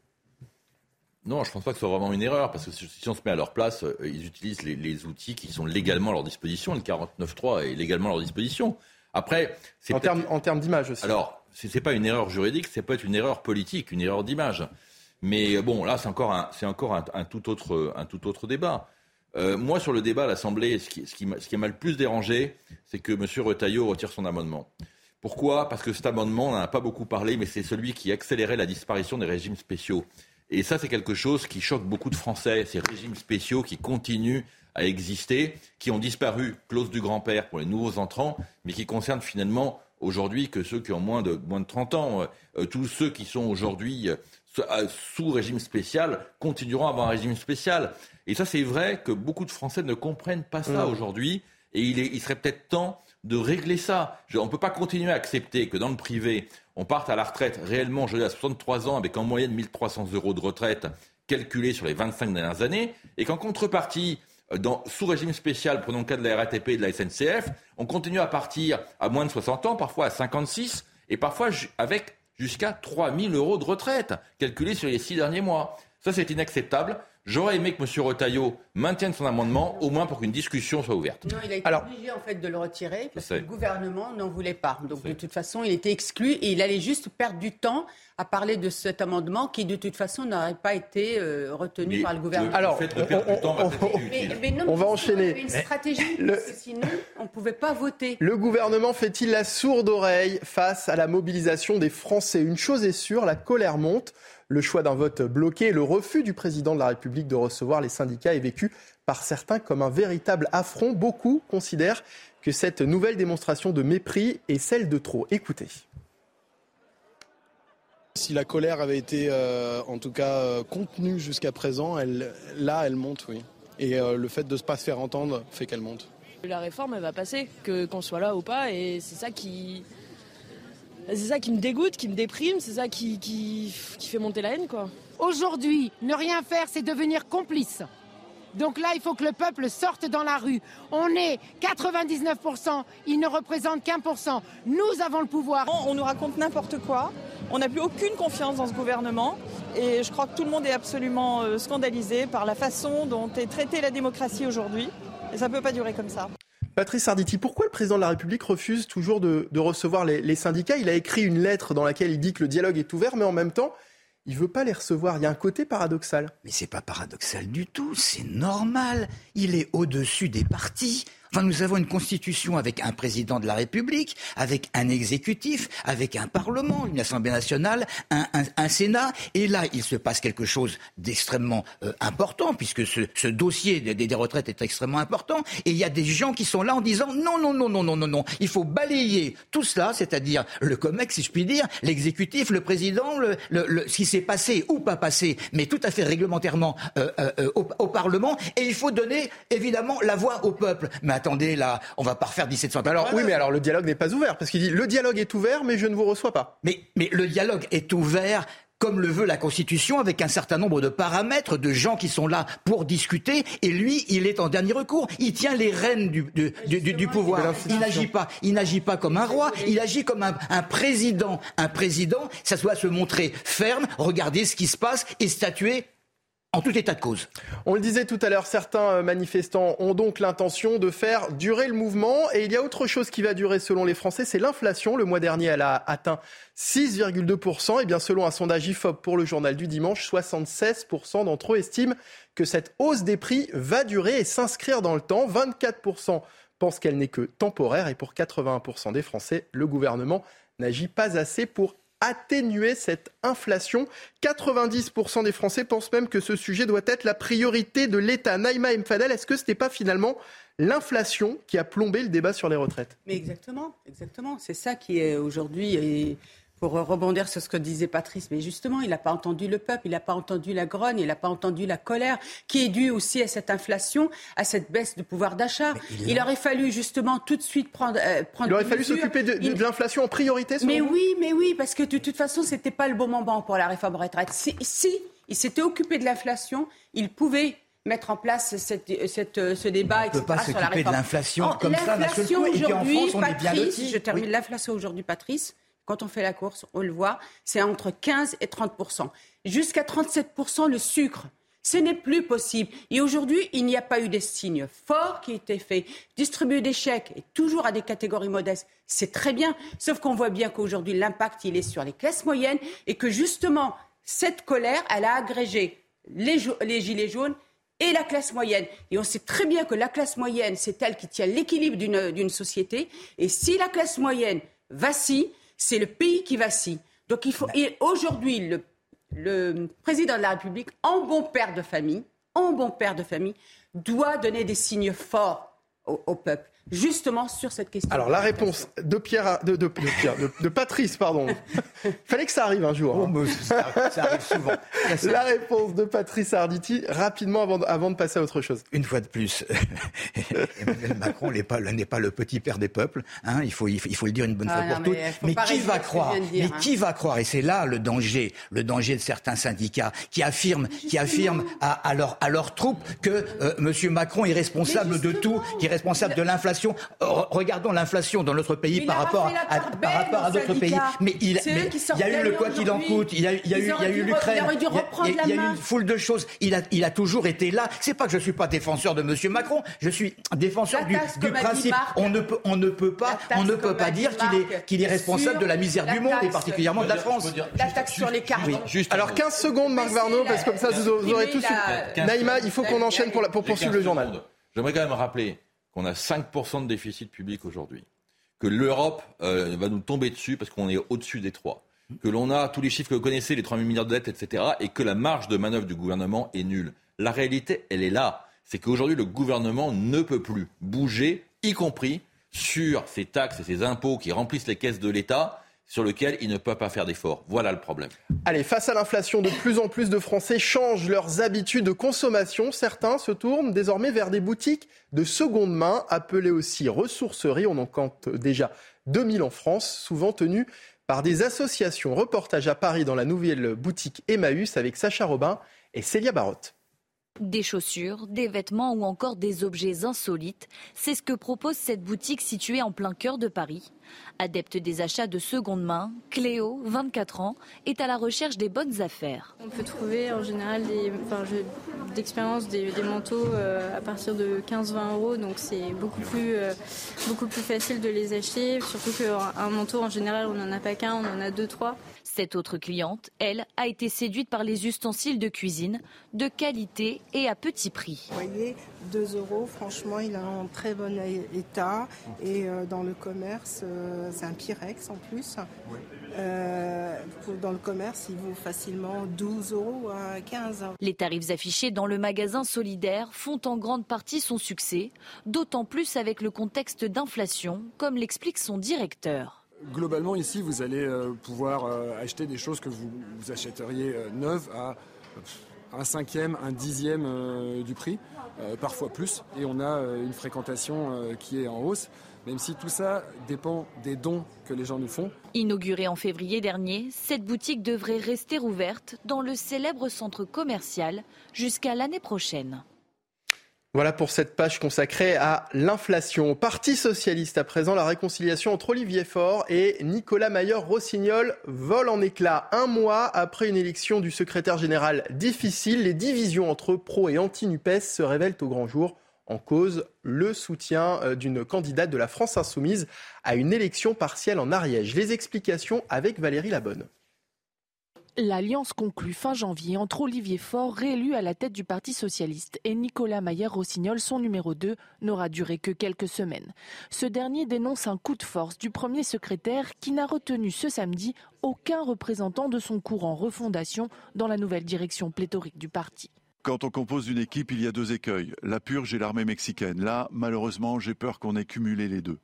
Non, je ne pense pas que ce soit vraiment une erreur, parce que si on se met à leur place, ils utilisent les, outils qui sont légalement à leur disposition. Le 49.3 est légalement à leur disposition. Après, c'est en termes en termes d'image aussi. Alors, ce n'est pas une erreur juridique, c'est peut être une erreur politique, une erreur d'image. Mais euh, bon, là, c'est encore un, c'est encore un, tout autre, un tout autre débat. Euh, moi, sur le débat à l'Assemblée, ce qui, ce qui, ce qui m'a le plus dérangé, c'est que M. Retailleau retire son amendement. Pourquoi? Parce que cet amendement, on n'en a pas beaucoup parlé, mais c'est celui qui accélérait la disparition des régimes spéciaux. Et ça, c'est quelque chose qui choque beaucoup de Français, ces régimes spéciaux qui continuent à exister, qui ont disparu, clause du grand-père pour les nouveaux entrants, mais qui concernent finalement aujourd'hui que ceux qui ont moins de, moins de 30 ans. Euh, euh, tous ceux qui sont aujourd'hui euh, sous régime spécial continueront à avoir un régime spécial. Et ça, c'est vrai que beaucoup de Français ne comprennent pas ça mmh. aujourd'hui. Et il, est, il serait peut-être temps de régler ça. on ne peut pas continuer à accepter que dans le privé, on parte à la retraite réellement, je dis, à 63 ans, avec en moyenne 1300 euros de retraite calculés sur les 25 dernières années, et qu'en contrepartie, euh, dans, sous régime spécial, prenons le cas de la RATP et de la SNCF, on continue à partir à moins de 60 ans, parfois à 56, et parfois avec jusqu'à 3000 euros de retraite, calculés sur les six derniers mois. Ça, c'est inacceptable. J'aurais aimé que M. Retailleau maintienne son amendement, au moins pour qu'une discussion soit ouverte. Non, il a été obligé en fait de le retirer parce que le gouvernement n'en voulait pas. Donc de toute façon, il était exclu et il allait juste perdre du temps à parler de cet amendement qui de toute façon n'aurait pas été euh, retenu par le gouvernement. Alors, on, va enchaîner. Une stratégie, parce que sinon on ne pouvait pas voter. Le gouvernement fait-il la sourde oreille face à la mobilisation des Français? Une chose est sûre, la colère monte. Le choix d'un vote bloqué et le refus du président de la République de recevoir les syndicats est vécu par certains comme un véritable affront. Beaucoup considèrent que cette nouvelle démonstration de mépris est celle de trop. Écoutez. Si la colère avait été euh, en tout cas euh, contenue jusqu'à présent, elle, là elle monte, oui. Et euh, le fait de ne pas se faire entendre fait qu'elle monte. La réforme elle va passer, que qu'on soit là ou pas, et c'est ça qui, c'est ça qui me dégoûte, qui me déprime, c'est ça qui, qui, fait monter la haine, quoi. Aujourd'hui, ne rien faire, c'est devenir complice. Donc là, il faut que le peuple sorte dans la rue. On est 99%, il ne représente qu'un pour cent. Nous avons le pouvoir. On nous raconte n'importe quoi. On n'a plus aucune confiance dans ce gouvernement. Et je crois que tout le monde est absolument euh, scandalisé par la façon dont est traitée la démocratie aujourd'hui. Et ça ne peut pas durer comme ça. Patrice Arditi, pourquoi le président de la République refuse toujours de, recevoir les, syndicats? Il a écrit une lettre dans laquelle il dit que le dialogue est ouvert, mais en même temps, il veut pas les recevoir. Il y a un côté paradoxal. Mais c'est pas paradoxal du tout, c'est normal. Il est au-dessus des partis. Enfin, nous avons une constitution avec un président de la République, avec un exécutif, avec un parlement, une assemblée nationale, un, un, un Sénat. Et là, il se passe quelque chose d'extrêmement euh, important, puisque ce, ce dossier des, des, retraites est extrêmement important. Et il y a des gens qui sont là en disant non, non, non, non, non, non, non. Il faut balayer tout cela, c'est-à-dire le COMEX, si je puis dire, l'exécutif, le président, le, le, le, ce qui s'est passé ou pas passé, mais tout à fait réglementairement euh, euh, au, au, Parlement. Et il faut donner évidemment la voix au peuple. Attendez, là, on va pas refaire 1700. Alors oui, mais alors le dialogue n'est pas ouvert parce qu'il dit le dialogue est ouvert, mais je ne vous reçois pas. Mais, mais le dialogue est ouvert comme le veut la Constitution, avec un certain nombre de paramètres, de gens qui sont là pour discuter, et lui, il est en dernier recours. Il tient les rênes du, du, du, du pouvoir. Il n'agit pas, il n'agit pas comme un roi, il agit comme un, un, président. Un président, ça doit se montrer ferme, regarder ce qui se passe et statuer en tout état de cause. On le disait tout à l'heure, certains manifestants ont donc l'intention de faire durer le mouvement. Et il y a autre chose qui va durer selon les Français, c'est l'inflation. Le mois dernier, elle a atteint 6,2%. Et bien selon un sondage IFOP pour le journal du dimanche, 76% d'entre eux estiment que cette hausse des prix va durer et s'inscrire dans le temps. 24% pensent qu'elle n'est que temporaire. Et pour 81% des Français, le gouvernement n'agit pas assez pour atténuer cette inflation. 90% des Français pensent même que ce sujet doit être la priorité de l'État. Naïma Mfadel, est-ce que ce n'est pas finalement l'inflation qui a plombé le débat sur les retraites? Mais exactement, exactement. C'est ça qui est aujourd'hui pour rebondir sur ce que disait Patrice, mais justement, il n'a pas entendu le peuple, il n'a pas entendu la grogne, il n'a pas entendu la colère, qui est due aussi à cette inflation, à cette baisse de pouvoir d'achat. Il, il, aurait fallu justement tout de suite prendre. Euh, prendre il aurait fallu s'occuper de, de, de l'inflation en priorité. Mais vous? oui, mais oui, parce que de toute façon, c'était pas le bon moment pour la réforme retraite. Si, si il s'était occupé de l'inflation, il pouvait mettre en place cette, cette, ce débat, on ne peut pas s'occuper de l'inflation comme ça bien lotis. Je termine oui. l'inflation aujourd'hui, Patrice. Quand on fait la course, on le voit, c'est entre 15 et 30% Jusqu'à 37% le sucre. Ce n'est plus possible. Et aujourd'hui, il n'y a pas eu des signes forts qui étaient faits. Distribuer des chèques, et toujours à des catégories modestes, c'est très bien. Sauf qu'on voit bien qu'aujourd'hui, l'impact, il est sur les classes moyennes et que justement, cette colère, elle a agrégé les, les gilets jaunes et la classe moyenne. Et on sait très bien que la classe moyenne, c'est elle qui tient l'équilibre d'une société. Et si la classe moyenne vacille, c'est le pays qui vacille. Donc il faut aujourd'hui le, président de la République, en bon père de famille, en bon père de famille, doit donner des signes forts au peuple justement sur cette question. Alors la réponse de Pierre, de, de, de, Pierre, de Patrice, pardon. Fallait que ça arrive un jour. Hein. Oh, ça, ça, arrive souvent. La réponse de Patrice Arditi, rapidement avant, avant de passer à autre chose. Une fois de plus, Emmanuel Macron n'est pas, pas, le petit père des peuples. Hein, il, faut, il, faut, il, faut, le dire une bonne ah, fois non, pour toutes. Mais, mais qui va croire dire, Mais hein. qui va croire Et c'est là le danger, le danger de certains syndicats qui affirment, qui affirment à, à, leur, à leurs troupes que euh, M. Macron est responsable de tout, qui est responsable de l'inflation regardons l'inflation dans notre pays par rapport à, par rapport à d'autres pays. Mais il, mais il y a eu le quoi qu'il en coûte, il y a, il y a eu, il y a eu l'Ukraine, il y a, il y a eu une foule de choses. Il a, il a toujours été là. C'est pas que je suis pas défenseur de Monsieur Macron, je suis défenseur du, du principe. On ne peut, on ne peut pas, on ne peut pas dire qu'il est, qu'il est responsable de la misère du monde et particulièrement de la France. La taxe sur les cartes. Alors 15 secondes, Marc Varno, parce que comme ça vous aurez tous. Naïma, il faut qu'on enchaîne pour poursuivre le journal. J'aimerais quand même rappeler qu'on a 5% de déficit public aujourd'hui, que l'Europe euh, va nous tomber dessus parce qu'on est au-dessus des 3, que l'on a tous les chiffres que vous connaissez, les 3 000 milliards de dettes, etc., et que la marge de manœuvre du gouvernement est nulle. La réalité, elle est là. C'est qu'aujourd'hui, le gouvernement ne peut plus bouger, y compris sur ces taxes et ces impôts qui remplissent les caisses de l'État sur lequel il ne peut pas faire d'efforts. Voilà le problème. Allez, face à l'inflation, de plus en plus de Français changent leurs habitudes de consommation. Certains se tournent désormais vers des boutiques de seconde main, appelées aussi ressourceries. On en compte déjà 2000 en France, souvent tenues par des associations. Reportage à Paris dans la nouvelle boutique Emmaüs avec Sacha Robin et Célia Barotte. Des chaussures, des vêtements ou encore des objets insolites, c'est ce que propose cette boutique située en plein cœur de Paris. Adepte des achats de seconde main, Cléo, 24 ans, est à la recherche des bonnes affaires. On peut trouver en général des, enfin, d'expérience des, manteaux euh, à partir de 15-20 euros, donc c'est beaucoup plus, euh, beaucoup plus facile de les acheter, surtout qu'un manteau en général on n'en a pas qu'un, on en a deux, trois. Cette autre cliente, elle, a été séduite par les ustensiles de cuisine de qualité et à petit prix. Vous voyez, 2 euros, franchement, il est en très bon état. Et euh, dans le commerce, euh, c'est un Pyrex en plus. Euh, dans le commerce, il vaut facilement 12 euros à 15. Les tarifs affichés dans le magasin solidaire font en grande partie son succès, d'autant plus avec le contexte d'inflation, comme l'explique son directeur. Globalement, ici, vous allez euh, pouvoir euh, acheter des choses que vous, achèteriez neuves à un cinquième, un dixième du prix, parfois plus. Et on a une fréquentation qui est en hausse même si tout ça dépend des dons que les gens nous font. Inaugurée en février dernier, cette boutique devrait rester ouverte dans le célèbre centre commercial jusqu'à l'année prochaine. Voilà pour cette page consacrée à l'inflation. Parti socialiste, à présent, la réconciliation entre Olivier Faure et Nicolas Mayer-Rossignol vole en éclats. Un mois après une élection du secrétaire général difficile, les divisions entre pro et anti-NUPES se révèlent au grand jour en cause le soutien euh, d'une candidate de la France insoumise à une élection partielle en Ariège. Les explications avec Valérie Labonne. L'alliance conclue fin janvier entre Olivier Faure, réélu à la tête du Parti socialiste, et Nicolas Mayer-Rossignol, son numéro 2, n'aura duré que quelques semaines. Ce dernier dénonce un coup de force du premier secrétaire qui n'a retenu ce samedi aucun représentant de son courant refondation dans la nouvelle direction pléthorique du parti. Quand on compose une équipe, il y a deux écueils, la purge et l'armée mexicaine. Là, malheureusement, j'ai peur qu'on ait cumulé les deux.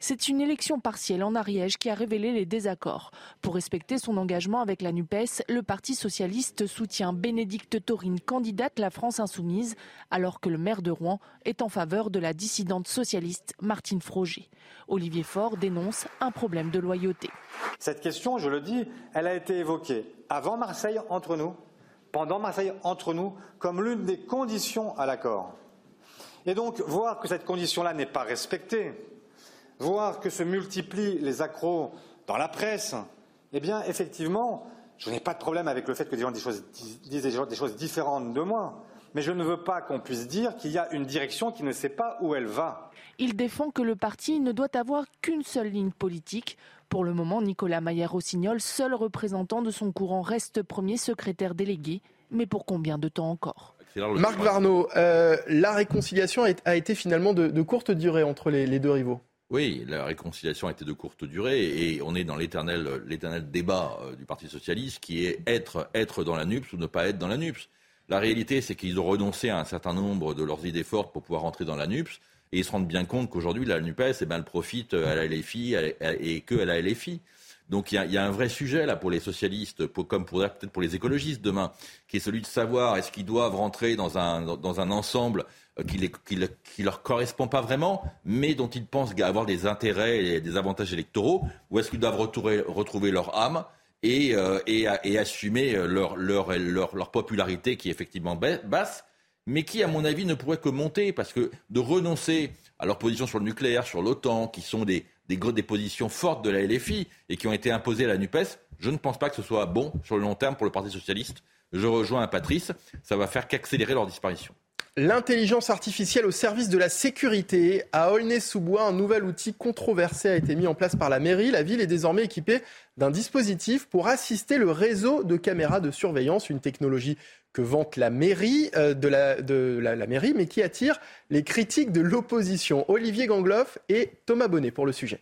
C'est une élection partielle en Ariège qui a révélé les désaccords. Pour respecter son engagement avec la NUPES, le Parti socialiste soutient Bénédicte Taurine, candidate La France Insoumise, alors que le maire de Rouen est en faveur de la dissidente socialiste Martine Froger. Olivier Faure dénonce un problème de loyauté. Cette question, je le dis, elle a été évoquée avant Marseille entre nous, pendant Marseille entre nous comme l'une des conditions à l'accord. Et donc, voir que cette condition-là n'est pas respectée, voir que se multiplient les accros dans la presse, eh bien, effectivement, je n'ai pas de problème avec le fait que des gens disent des choses différentes de moi. Mais je ne veux pas qu'on puisse dire qu'il y a une direction qui ne sait pas où elle va. Il défend que le parti ne doit avoir qu'une seule ligne politique. Pour le moment, Nicolas Maillard-Rossignol, seul représentant de son courant, reste premier secrétaire délégué. Mais pour combien de temps encore? Marc Varnaud, euh, la réconciliation a été finalement de, courte durée entre les, deux rivaux. Oui, la réconciliation a été de courte durée et on est dans l'éternel, débat euh, du Parti socialiste qui est être, être dans la NUPS ou ne pas être dans la NUPS. La réalité, c'est qu'ils ont renoncé à un certain nombre de leurs idées fortes pour pouvoir rentrer dans la NUPS. Et ils se rendent bien compte qu'aujourd'hui, la NUPES, eh ben, elle profite à la LFI et que à la LFI. Donc il y, a, un vrai sujet là pour les socialistes, comme pour peut-être pour les écologistes demain, qui est celui de savoir est-ce qu'ils doivent rentrer dans un, dans un ensemble euh, qui, qui, leur correspond pas vraiment, mais dont ils pensent avoir des intérêts et des avantages électoraux, ou est-ce qu'ils doivent retrouver, leur âme et, euh, assumer leur, leur, popularité qui est effectivement basse mais qui, à mon avis, ne pourrait que monter, parce que de renoncer à leur position sur le nucléaire, sur l'OTAN, qui sont des, des, des, positions fortes de la LFI et qui ont été imposées à la NUPES, je ne pense pas que ce soit bon sur le long terme pour le Parti socialiste. Je rejoins Patrice, ça va faire qu'accélérer leur disparition. L'intelligence artificielle au service de la sécurité. À Aulnay-sous-Bois, un nouvel outil controversé a été mis en place par la mairie. La ville est désormais équipée d'un dispositif pour assister le réseau de caméras de surveillance, une technologie que vante la mairie, euh, mairie, mais qui attire les critiques de l'opposition. Olivier Gangloff et Thomas Bonnet pour le sujet.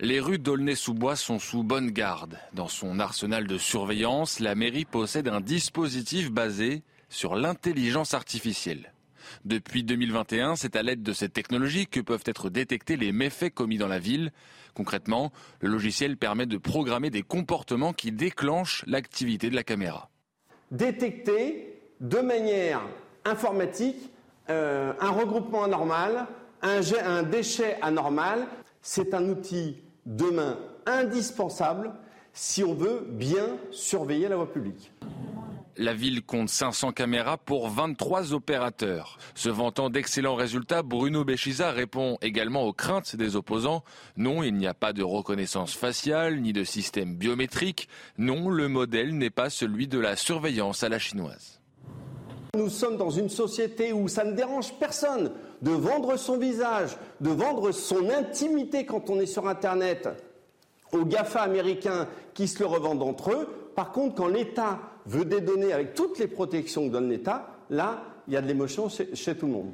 Les rues d'Aulnay-sous-Bois sont sous bonne garde. Dans son arsenal de surveillance, la mairie possède un dispositif basé sur l'intelligence artificielle. Depuis 2021, c'est à l'aide de cette technologie que peuvent être détectés les méfaits commis dans la ville. Concrètement, le logiciel permet de programmer des comportements qui déclenchent l'activité de la caméra détecter de manière informatique euh, un regroupement anormal, un, un déchet anormal. C'est un outil demain indispensable si on veut bien surveiller la voie publique. La ville compte 500 caméras pour 23 opérateurs. Se vantant d'excellents résultats, Bruno Béchiza répond également aux craintes des opposants. Non, il n'y a pas de reconnaissance faciale ni de système biométrique. Non, le modèle n'est pas celui de la surveillance à la chinoise. Nous sommes dans une société où ça ne dérange personne de vendre son visage, de vendre son intimité quand on est sur Internet. aux GAFA américains qui se le revendent entre eux. Par contre, quand l'État veut des données avec toutes les protections que donne l'État, là, il y a de l'émotion chez, chez tout le monde.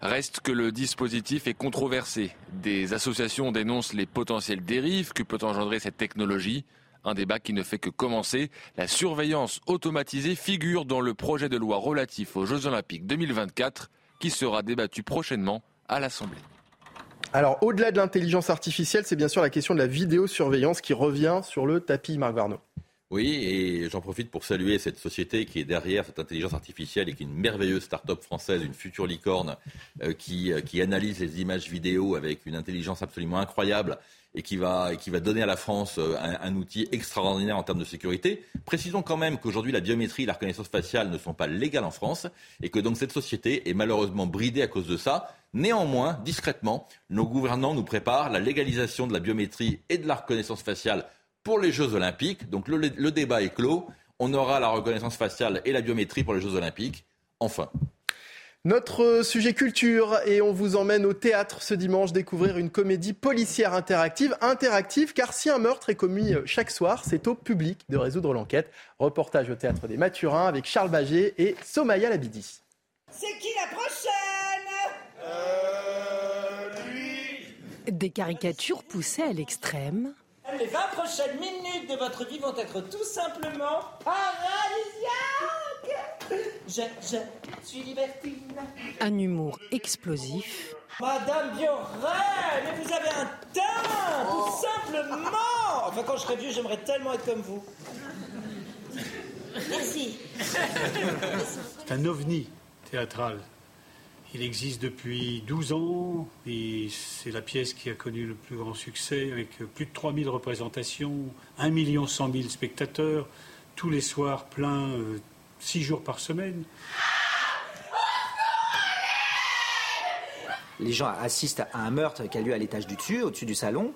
Reste que le dispositif est controversé. Des associations dénoncent les potentielles dérives que peut engendrer cette technologie. Un débat qui ne fait que commencer. La surveillance automatisée figure dans le projet de loi relatif aux Jeux Olympiques 2024 qui sera débattu prochainement à l'Assemblée. Alors, au-delà de l'intelligence artificielle, c'est bien sûr la question de la vidéosurveillance qui revient sur le tapis, Marc Varno. Oui, et j'en profite pour saluer cette société qui est derrière cette intelligence artificielle et qui est une merveilleuse start-up française, une future licorne, euh, qui, euh, qui analyse les images vidéo avec une intelligence absolument incroyable et qui va, qui va donner à la France euh, un, un, outil extraordinaire en termes de sécurité. Précisons quand même qu'aujourd'hui, la biométrie et la reconnaissance faciale ne sont pas légales en France et que donc cette société est malheureusement bridée à cause de ça. Néanmoins, discrètement, nos gouvernants nous préparent la légalisation de la biométrie et de la reconnaissance faciale pour les Jeux Olympiques. Donc le, le, débat est clos. On aura la reconnaissance faciale et la biométrie pour les Jeux Olympiques. Enfin. Notre sujet culture et on vous emmène au théâtre ce dimanche découvrir une comédie policière interactive. Interactive car si un meurtre est commis chaque soir, c'est au public de résoudre l'enquête. Reportage au théâtre des Mathurins avec Charles Baget et Somaya Labidi. C'est qui la prochaine? Euh, lui. Des caricatures poussées à l'extrême. Les 20 prochaines minutes de votre vie vont être tout simplement paradisiaques. Je, je suis libertine. Un humour explosif. Madame Biorel, mais vous avez un teint, tout simplement. Enfin, quand je serai vieux, j'aimerais tellement être comme vous. Merci. C'est un ovni théâtral. Il existe depuis 12 ans et c'est la pièce qui a connu le plus grand succès avec plus de 3000 représentations, 1 100 000 spectateurs, tous les soirs pleins, 6 jours par semaine. Les gens assistent à un meurtre qui a lieu à l'étage du dessus, au-dessus du salon.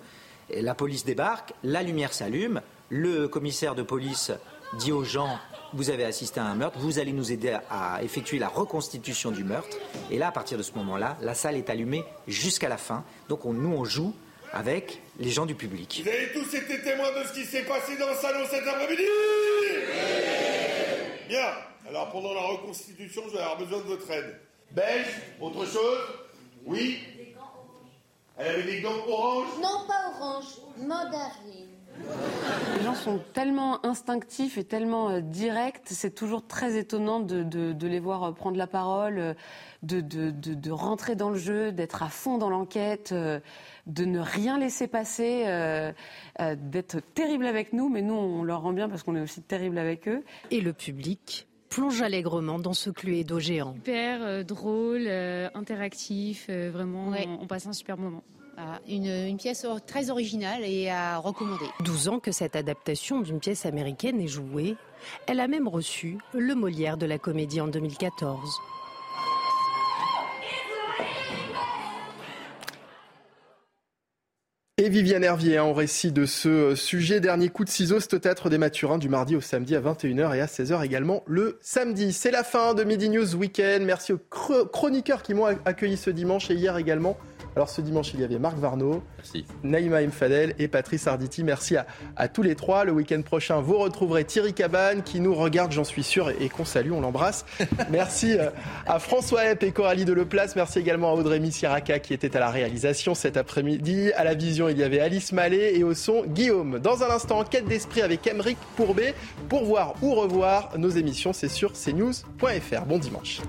La police débarque, la lumière s'allume, le commissaire de police dit aux gens vous avez assisté à un meurtre, vous allez nous aider à effectuer la reconstitution du meurtre. Et là, à partir de ce moment-là, la salle est allumée jusqu'à la fin. Donc on, nous, on joue avec les gens du public. Vous avez tous été témoins de ce qui s'est passé dans le salon cet après-midi Bien. Alors pendant la reconstitution, je vais avoir besoin de votre aide. Belge, autre chose Oui Elle avait des gants orange Non, pas orange, mandarine. Les gens sont tellement instinctifs et tellement euh, directs, c'est toujours très étonnant de, de, de, les voir prendre la parole, euh, de, de rentrer dans le jeu, d'être à fond dans l'enquête, euh, de ne rien laisser passer, euh, euh, d'être terrible avec nous, mais nous on leur rend bien parce qu'on est aussi terrible avec eux. Et le public plonge allègrement dans ce cluedo géant. Super drôle, interactif, vraiment, ouais. on, on passe un super moment. Une, pièce très originale et à recommander. 12 ans que cette adaptation d'une pièce américaine est jouée. Elle a même reçu le Molière de la comédie en 2014. Et Viviane Hervier, en récit de ce sujet, dernier coup de ciseaux, c'est au théâtre des Mathurins du mardi au samedi à 21h et à 16h également le samedi. C'est la fin de Midi News Weekend. Merci aux chroniqueurs qui m'ont accueilli ce dimanche et hier également. Alors ce dimanche, il y avait Marc Varno, Merci. Naïma Mfadel et Patrice Arditi. Merci à, à, tous les trois. Le week-end prochain, vous retrouverez Thierry Cabane qui nous regarde, j'en suis sûr, et, et qu'on salue, on l'embrasse. Merci à François Epp et Coralie Deleplace. Merci également à Audrey Missiraka qui était à la réalisation cet après-midi. À la vision, il y avait Alice Mallet et au son, Guillaume. Dans un instant, enquête d'esprit avec Emeric Pourbet. Pour voir ou revoir nos émissions, c'est sur cnews.fr. Bon dimanche.